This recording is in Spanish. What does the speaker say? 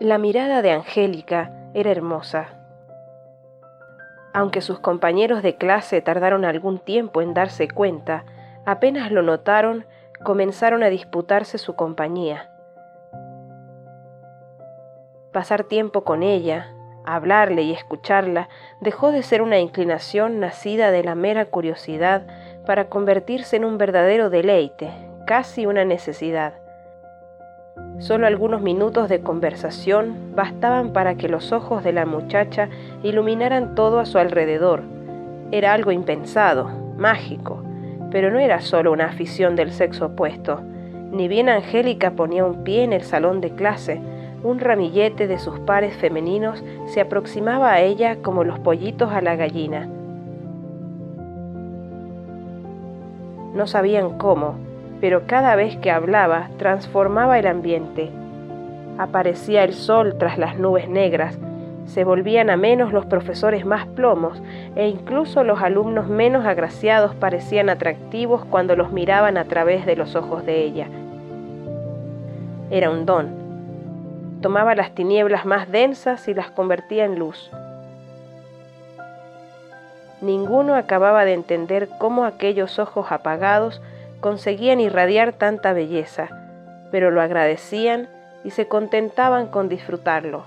La mirada de Angélica era hermosa. Aunque sus compañeros de clase tardaron algún tiempo en darse cuenta, apenas lo notaron, comenzaron a disputarse su compañía. Pasar tiempo con ella, hablarle y escucharla, dejó de ser una inclinación nacida de la mera curiosidad para convertirse en un verdadero deleite, casi una necesidad. Solo algunos minutos de conversación bastaban para que los ojos de la muchacha iluminaran todo a su alrededor. Era algo impensado, mágico, pero no era solo una afición del sexo opuesto. Ni bien Angélica ponía un pie en el salón de clase, un ramillete de sus pares femeninos se aproximaba a ella como los pollitos a la gallina. No sabían cómo, pero cada vez que hablaba transformaba el ambiente. Aparecía el sol tras las nubes negras, se volvían a menos los profesores más plomos e incluso los alumnos menos agraciados parecían atractivos cuando los miraban a través de los ojos de ella. Era un don. Tomaba las tinieblas más densas y las convertía en luz. Ninguno acababa de entender cómo aquellos ojos apagados conseguían irradiar tanta belleza, pero lo agradecían y se contentaban con disfrutarlo.